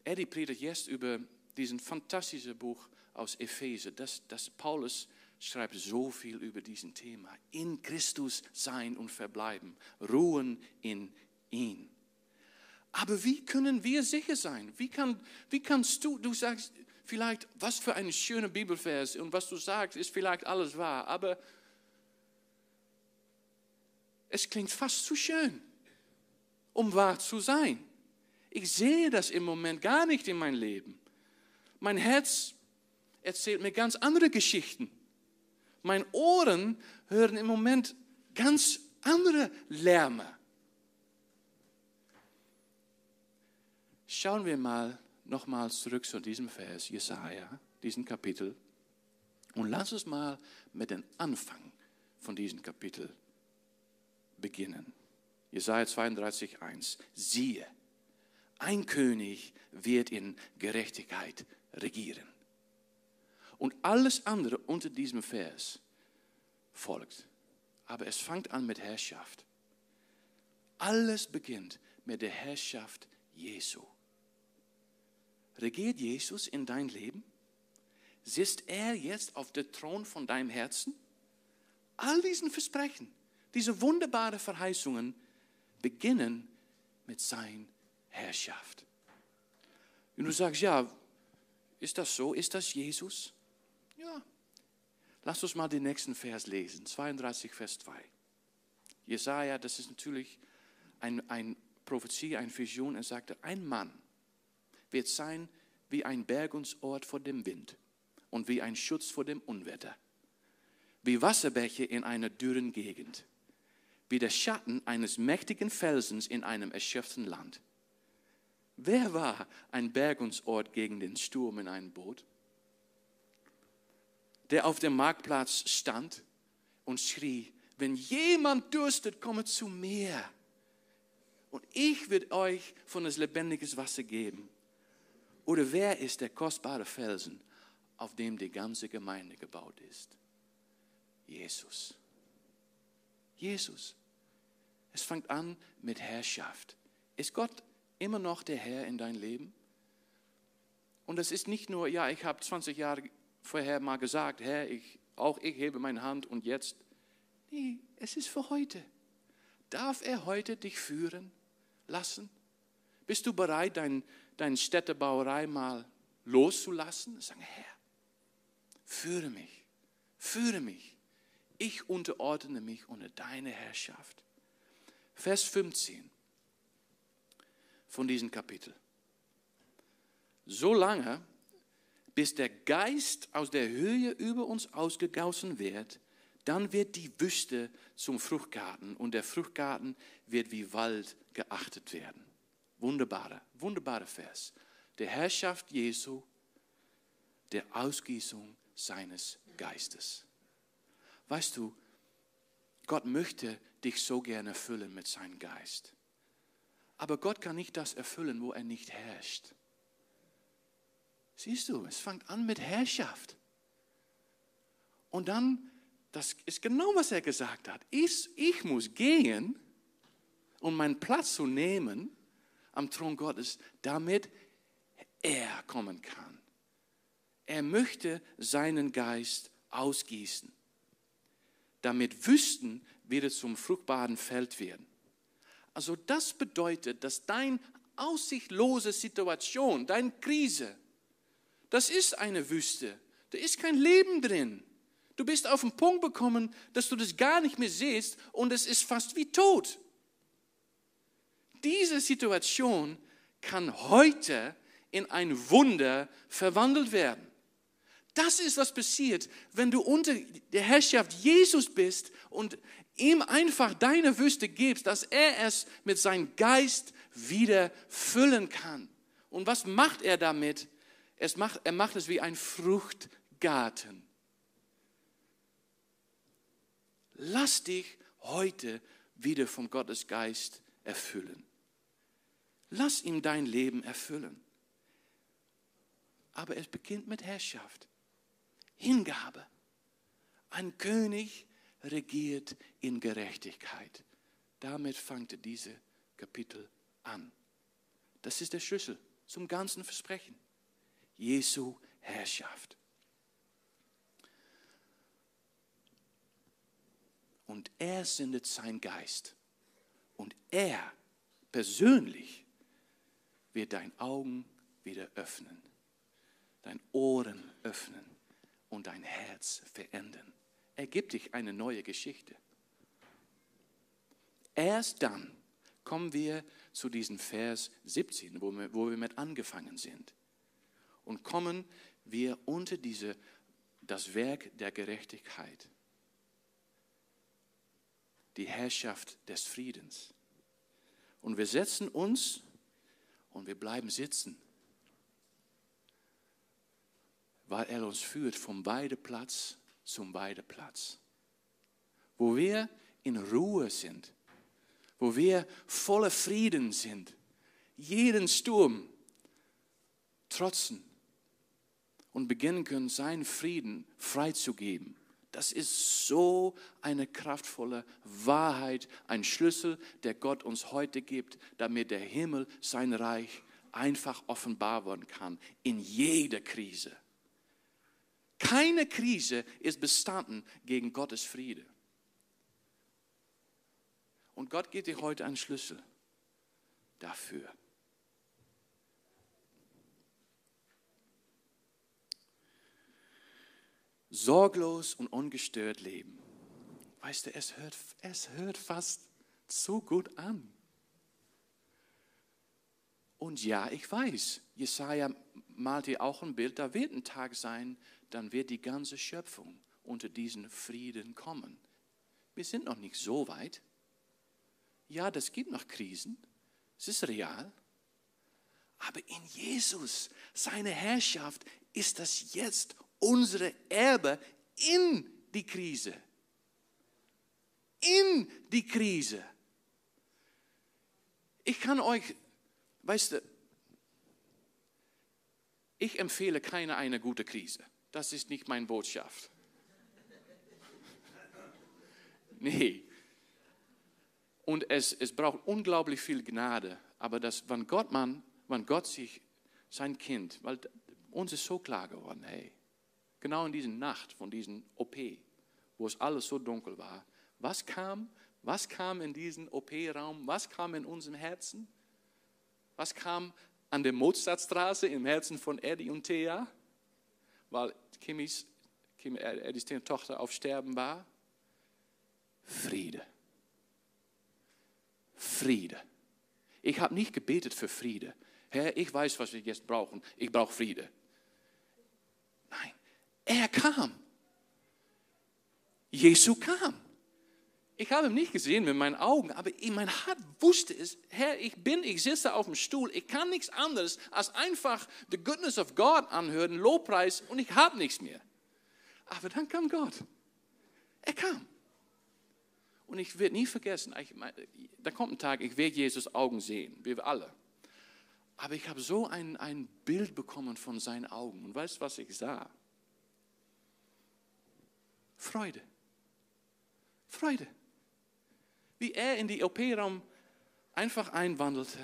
Eddie predigt jetzt über diesen fantastischen Buch aus Epheser, das, das Paulus schreibt so viel über diesen Thema. In Christus sein und verbleiben, ruhen in ihn. Aber wie können wir sicher sein? Wie, kann, wie kannst du, du sagst vielleicht, was für ein schöner Bibelvers und was du sagst, ist vielleicht alles wahr, aber es klingt fast zu schön, um wahr zu sein. Ich sehe das im Moment gar nicht in meinem Leben. Mein Herz erzählt mir ganz andere Geschichten. Meine Ohren hören im Moment ganz andere Lärme. Schauen wir mal nochmals zurück zu diesem Vers, Jesaja, diesen Kapitel. Und lass uns mal mit dem Anfang von diesem Kapitel beginnen. Jesaja 32, 1. Siehe, ein König wird in Gerechtigkeit regieren. Und alles andere unter diesem Vers folgt. Aber es fängt an mit Herrschaft. Alles beginnt mit der Herrschaft Jesu. Regiert Jesus in dein Leben? Sitzt er jetzt auf dem Thron von deinem Herzen? All diesen Versprechen, diese wunderbaren Verheißungen beginnen mit seiner Herrschaft. Und du sagst, ja, ist das so? Ist das Jesus? Ja. Lass uns mal den nächsten Vers lesen, 32, Vers 2. Jesaja, das ist natürlich ein, ein Prophezie, eine Vision. Er sagte, ein Mann wird sein wie ein Bergungsort vor dem Wind und wie ein Schutz vor dem Unwetter, wie Wasserbäche in einer dürren Gegend, wie der Schatten eines mächtigen Felsens in einem erschöpften Land. Wer war ein Bergungsort gegen den Sturm in einem Boot? Der auf dem Marktplatz stand und schrie, wenn jemand dürstet, komme zu mir. Und ich will euch von das lebendiges Wasser geben. Oder wer ist der kostbare Felsen, auf dem die ganze Gemeinde gebaut ist? Jesus. Jesus. Es fängt an mit Herrschaft. Ist Gott immer noch der Herr in dein Leben? Und es ist nicht nur, ja, ich habe 20 Jahre vorher mal gesagt, Herr, ich auch ich hebe meine Hand und jetzt. Nee, es ist für heute. Darf er heute dich führen lassen? Bist du bereit, dein, deine Städtebauerei mal loszulassen? Sagen, Herr, führe mich, führe mich. Ich unterordne mich unter deine Herrschaft. Vers 15 von diesem Kapitel. Solange, bis der Geist aus der Höhe über uns ausgegossen wird, dann wird die Wüste zum Fruchtgarten und der Fruchtgarten wird wie Wald geachtet werden. Wunderbare, wunderbare Vers. Der Herrschaft Jesu, der Ausgießung seines Geistes. Weißt du, Gott möchte dich so gerne erfüllen mit seinem Geist. Aber Gott kann nicht das erfüllen, wo er nicht herrscht. Siehst du, es fängt an mit Herrschaft. Und dann, das ist genau, was er gesagt hat. Ich, ich muss gehen, um meinen Platz zu nehmen am Thron Gottes, damit er kommen kann. Er möchte seinen Geist ausgießen, damit Wüsten wieder zum fruchtbaren Feld werden. Also das bedeutet, dass deine aussichtlose Situation, deine Krise, das ist eine Wüste. Da ist kein Leben drin. Du bist auf den Punkt bekommen, dass du das gar nicht mehr siehst und es ist fast wie tot. Diese Situation kann heute in ein Wunder verwandelt werden. Das ist, was passiert, wenn du unter der Herrschaft Jesus bist und ihm einfach deine Wüste gibst, dass er es mit seinem Geist wieder füllen kann. Und was macht er damit? Es macht, er macht es wie ein Fruchtgarten. Lass dich heute wieder vom Gottesgeist erfüllen. Lass ihm dein Leben erfüllen. Aber es beginnt mit Herrschaft, Hingabe. Ein König regiert in Gerechtigkeit. Damit fängt diese Kapitel an. Das ist der Schlüssel zum ganzen Versprechen. Jesu Herrschaft. Und er sendet seinen Geist. Und er persönlich wird dein Augen wieder öffnen, dein Ohren öffnen und dein Herz verändern. Er gibt dich eine neue Geschichte. Erst dann kommen wir zu diesem Vers 17, wo wir, wo wir mit angefangen sind. Und kommen wir unter diese, das Werk der Gerechtigkeit, die Herrschaft des Friedens. Und wir setzen uns und wir bleiben sitzen, weil er uns führt vom Weideplatz zum Weideplatz, wo wir in Ruhe sind, wo wir voller Frieden sind, jeden Sturm trotzen und beginnen können, seinen Frieden freizugeben. Das ist so eine kraftvolle Wahrheit, ein Schlüssel, der Gott uns heute gibt, damit der Himmel sein Reich einfach offenbar werden kann in jeder Krise. Keine Krise ist bestanden gegen Gottes Friede. Und Gott gibt dir heute einen Schlüssel dafür. Sorglos und ungestört leben. Weißt du, es hört, es hört fast so gut an. Und ja, ich weiß, Jesaja malt hier auch ein Bild, da wird ein Tag sein, dann wird die ganze Schöpfung unter diesen Frieden kommen. Wir sind noch nicht so weit. Ja, das gibt noch Krisen, es ist real. Aber in Jesus, seine Herrschaft, ist das jetzt unsere Erbe in die Krise. In die Krise. Ich kann euch, weißt du, ich empfehle keine eine gute Krise. Das ist nicht meine Botschaft. Nee. Und es, es braucht unglaublich viel Gnade. Aber das, wenn Gott, man, wenn Gott sich sein Kind, weil uns ist so klar geworden, hey, genau in dieser Nacht von diesem OP, wo es alles so dunkel war, was kam? Was kam in diesen OP-Raum? Was kam in unserem Herzen? Was kam an der Mozartstraße im Herzen von Eddie und Thea? Weil Kimmys, Kim, Eddies Tochter auf Sterben war. Friede. Friede. Ich habe nicht gebetet für Friede. Herr, ich weiß, was wir jetzt brauchen. Ich brauche Friede. Er kam. Jesu kam. Ich habe ihn nicht gesehen mit meinen Augen, aber in mein Herz wusste es, Herr, ich bin, ich sitze auf dem Stuhl, ich kann nichts anderes als einfach the goodness of God anhören, Lobpreis und ich habe nichts mehr. Aber dann kam Gott. Er kam. Und ich werde nie vergessen, ich, da kommt ein Tag, ich werde Jesus Augen sehen, wir alle. Aber ich habe so ein, ein Bild bekommen von seinen Augen. Und weißt du, was ich sah? Freude. Freude. Wie er in die OP-Raum einfach einwandelte.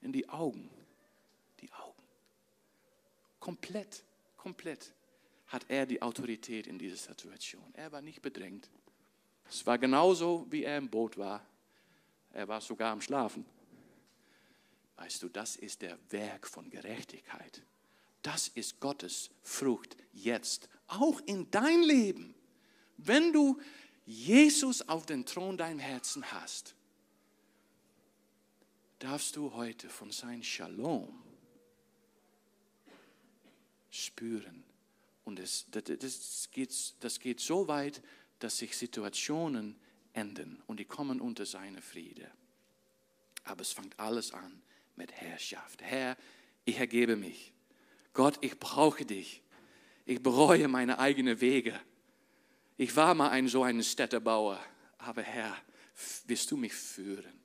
In die Augen. Die Augen. Komplett, komplett hat er die Autorität in dieser Situation. Er war nicht bedrängt. Es war genauso, wie er im Boot war. Er war sogar am Schlafen. Weißt du, das ist der Werk von Gerechtigkeit. Das ist Gottes Frucht jetzt, auch in dein Leben. Wenn du Jesus auf den Thron deinem Herzen hast, darfst du heute von seinem Shalom spüren. Und das, das, das, geht, das geht so weit, dass sich Situationen enden und die kommen unter seine Friede. Aber es fängt alles an mit Herrschaft. Herr, ich ergebe mich. Gott, ich brauche dich. Ich bereue meine eigenen Wege. Ich war mal ein so ein Städtebauer, aber Herr, wirst du mich führen?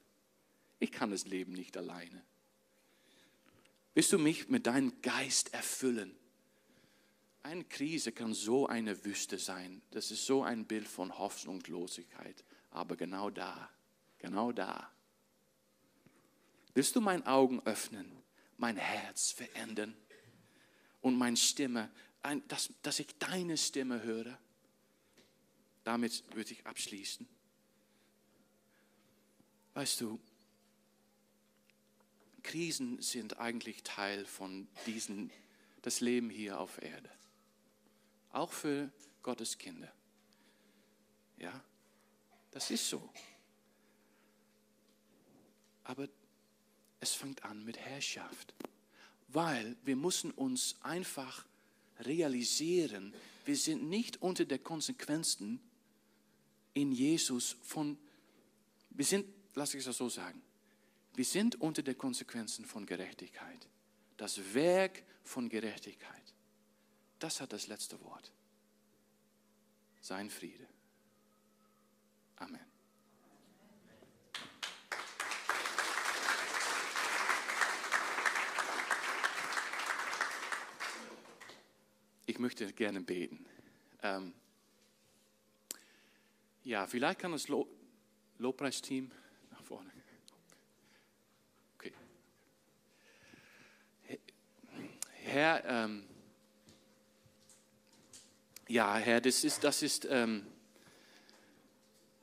Ich kann das Leben nicht alleine. Willst du mich mit deinem Geist erfüllen? Eine Krise kann so eine Wüste sein. Das ist so ein Bild von Hoffnungslosigkeit. Aber genau da, genau da. Willst du meine Augen öffnen, mein Herz verändern und meine Stimme, dass, dass ich deine Stimme höre? Damit würde ich abschließen. Weißt du, Krisen sind eigentlich Teil von diesem, das Leben hier auf Erde auch für Gottes Kinder. Ja, das ist so. Aber es fängt an mit Herrschaft, weil wir müssen uns einfach realisieren, wir sind nicht unter der Konsequenzen in Jesus von, wir sind, lass ich es so sagen, wir sind unter der Konsequenzen von Gerechtigkeit. Das Werk von Gerechtigkeit das hat das letzte Wort. Sein Friede. Amen. Ich möchte gerne beten. Ähm, ja, vielleicht kann das Lo Lobpreisteam nach vorne. Okay. Herr, ähm, ja, Herr, das ist, das ist, ähm,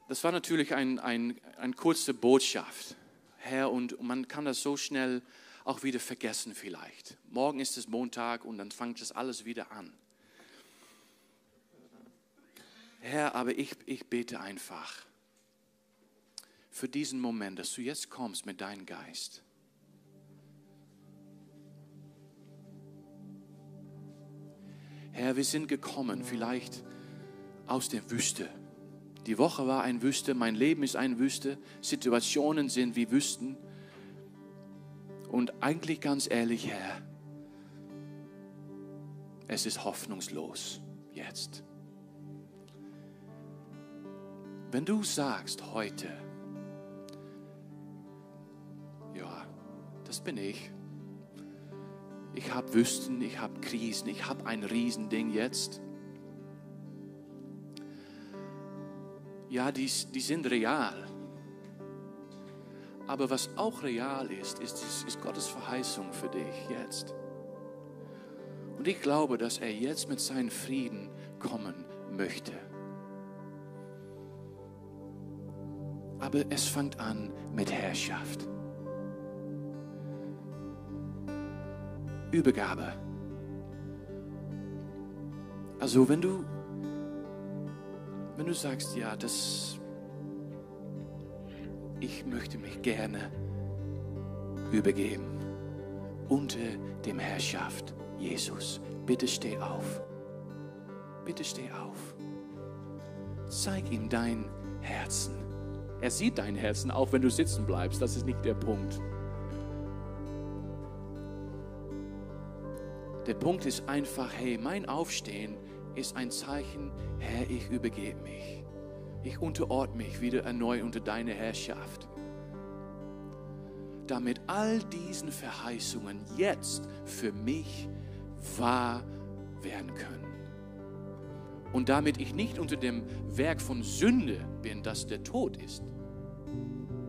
das war natürlich eine ein, ein kurze Botschaft, Herr, und man kann das so schnell auch wieder vergessen vielleicht. Morgen ist es Montag und dann fängt das alles wieder an. Herr, aber ich, ich bete einfach für diesen Moment, dass du jetzt kommst mit deinem Geist. Herr, wir sind gekommen, vielleicht aus der Wüste. Die Woche war eine Wüste, mein Leben ist eine Wüste, Situationen sind wie Wüsten. Und eigentlich ganz ehrlich, Herr, es ist hoffnungslos jetzt. Wenn du sagst heute, ja, das bin ich, ich habe Wüsten, ich habe Krisen, ich habe ein Riesending jetzt. Ja, die, die sind real. Aber was auch real ist, ist, ist Gottes Verheißung für dich jetzt. Und ich glaube, dass er jetzt mit seinem Frieden kommen möchte. Aber es fängt an mit Herrschaft. Übergabe. Also wenn du, wenn du sagst, ja, das, ich möchte mich gerne übergeben unter dem Herrschaft Jesus. Bitte steh auf. Bitte steh auf. Zeig ihm dein Herzen. Er sieht dein Herzen, auch wenn du sitzen bleibst. Das ist nicht der Punkt. Der Punkt ist einfach, hey, mein Aufstehen ist ein Zeichen, Herr, ich übergebe mich. Ich unterordne mich wieder erneut unter deine Herrschaft. Damit all diesen Verheißungen jetzt für mich wahr werden können. Und damit ich nicht unter dem Werk von Sünde bin, das der Tod ist.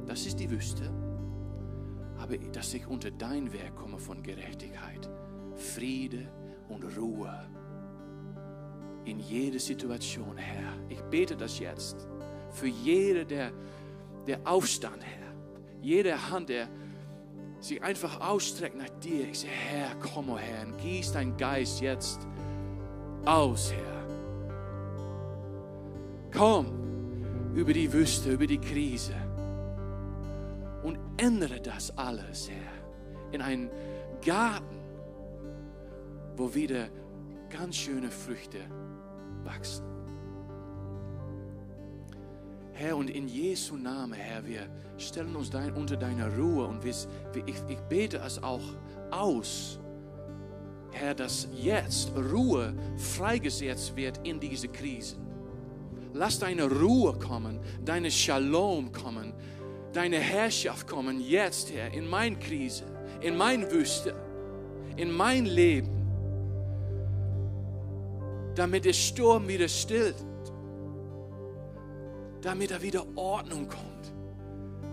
Das ist die Wüste. Aber dass ich unter dein Werk komme von Gerechtigkeit, Friede und Ruhe in jede Situation, Herr. Ich bete das jetzt für jede, der, der Aufstand, Herr. Jede Hand, der sich einfach ausstreckt nach dir. Ich sage, Herr, komm, oh Herr, und gieß dein Geist jetzt aus, Herr. Komm über die Wüste, über die Krise und ändere das alles, Herr, in einen Garten, wo wieder ganz schöne Früchte wachsen. Herr, und in Jesu Namen, Herr, wir stellen uns dein, unter deiner Ruhe und wir, ich, ich bete es auch aus, Herr, dass jetzt Ruhe freigesetzt wird in diese Krisen. Lass deine Ruhe kommen, deine Shalom kommen, deine Herrschaft kommen jetzt, Herr, in meine Krise, in meine Wüste, in mein Leben, damit der Sturm wieder stillt damit da wieder Ordnung kommt.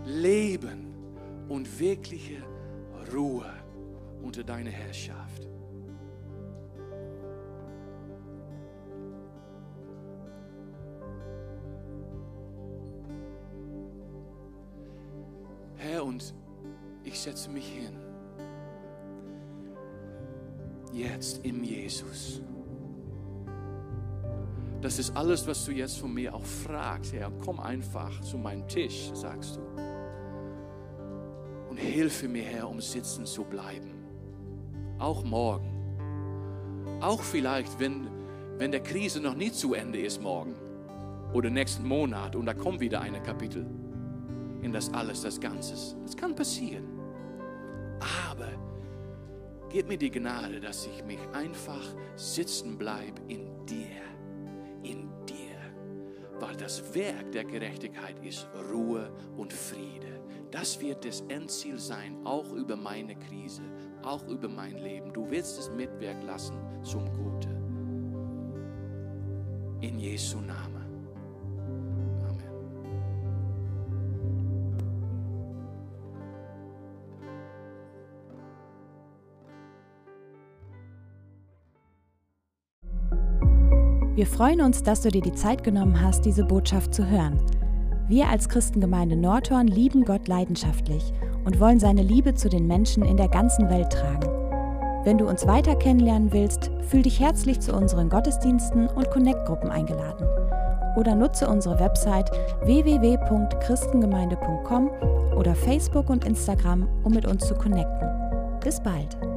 Leben und wirkliche Ruhe unter deiner Herrschaft. Herr, und ich setze mich hin. Jetzt im Jesus. Das ist alles, was du jetzt von mir auch fragst. Herr, komm einfach zu meinem Tisch, sagst du. Und hilfe mir, Herr, um sitzen zu bleiben. Auch morgen. Auch vielleicht, wenn, wenn der Krise noch nie zu Ende ist morgen oder nächsten Monat und da kommt wieder ein Kapitel in das alles, das Ganze. Das kann passieren. Aber gib mir die Gnade, dass ich mich einfach sitzen bleibe in das Werk der Gerechtigkeit ist Ruhe und Friede. Das wird das Endziel sein, auch über meine Krise, auch über mein Leben. Du wirst es mitwirken lassen zum Guten. In Jesu Namen. Wir freuen uns, dass du dir die Zeit genommen hast, diese Botschaft zu hören. Wir als Christengemeinde Nordhorn lieben Gott leidenschaftlich und wollen seine Liebe zu den Menschen in der ganzen Welt tragen. Wenn du uns weiter kennenlernen willst, fühl dich herzlich zu unseren Gottesdiensten und Connect-Gruppen eingeladen. Oder nutze unsere Website www.christengemeinde.com oder Facebook und Instagram, um mit uns zu connecten. Bis bald!